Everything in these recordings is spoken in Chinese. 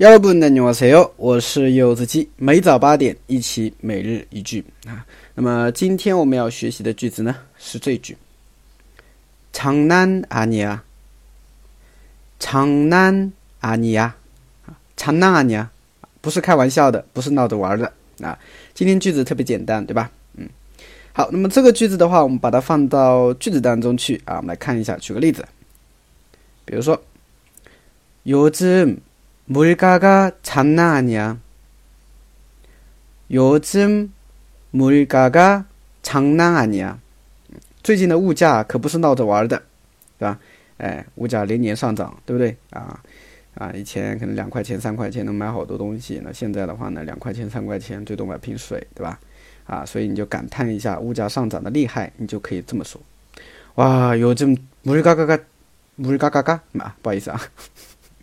여러분 안녕하세요. 我是柚子鸡。每早八点一起每日一句啊。那么今天我们要学习的句子呢是这句：장난아니야。 长难아니야。长难아니야。长难아니야。不是开玩笑的，不是闹着玩的啊。今天句子特别简单，对吧？嗯，好，那么这个句子的话，我们把它放到句子当中去啊，我们来看一下。举个例子，比如说， 요즘 물가가 장난 아니야. 最近的物价可不是闹着玩的，对吧？哎，物价连年上涨，对不对？啊，以前可能两块钱、三块钱能买好多东西，那现在的话呢，两块钱、三块钱最多买瓶水，对吧？啊，所以你就感叹一下，物价上涨的厉害，你就可以这么说。哇，요즘물가가가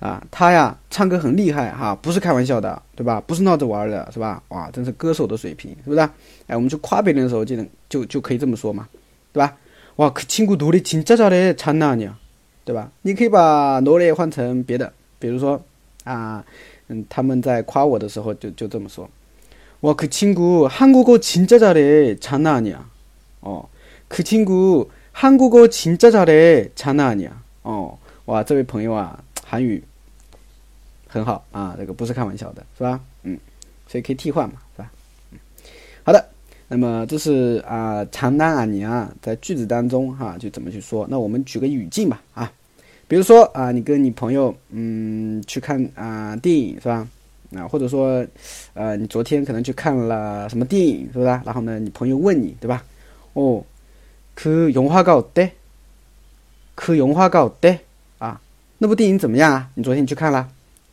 啊，他呀，唱歌很厉害哈，不是开玩笑的，对吧？不是闹着玩的，是吧？哇，真是歌手的水平，是不是？哎，我们去夸别人的时候，就能就就可以这么说嘛，对吧？哇，可亲姑노래진짜잘해장난아니 야， 对吧？你可以把노래换成别的，比如说啊，嗯，他们在夸我的时候就就这么说，哇，可亲姑한국어진짜잘해장난아니 야， 哦，可亲姑한국어진짜잘해장난아니 야， 哦，哇，这位朋友啊，韩语。 很好啊，这个不是开玩笑的，是吧？嗯，所以可以替换嘛，是吧？嗯，好的，那么这是啊，长单啊，你啊，在句子当中哈，就怎么去说？那我们举个语境吧，啊，比如说啊，你跟你朋友嗯去看啊电影是吧？啊，或者说呃，你昨天可能去看了什么电影是不是？然后呢，你朋友问你对吧？哦，그영화가어 때？ 그영화가어 때？ 啊，那部电影怎么样啊？你昨天去看了？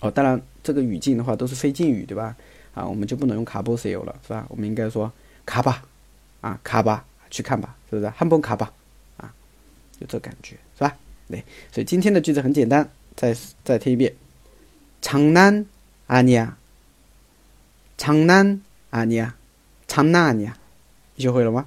哦，当然，这个语境的话都是非敬语，对吧？啊，我们就不能用卡波塞 o 了，是吧？我们应该说卡吧，啊，卡吧，去看吧，是不是？汉崩卡吧，啊，有这感觉，是吧？对，所以今天的句子很简单，再再听一遍，长南阿尼亚，长南阿尼亚，长难阿尼亚，你学会了吗？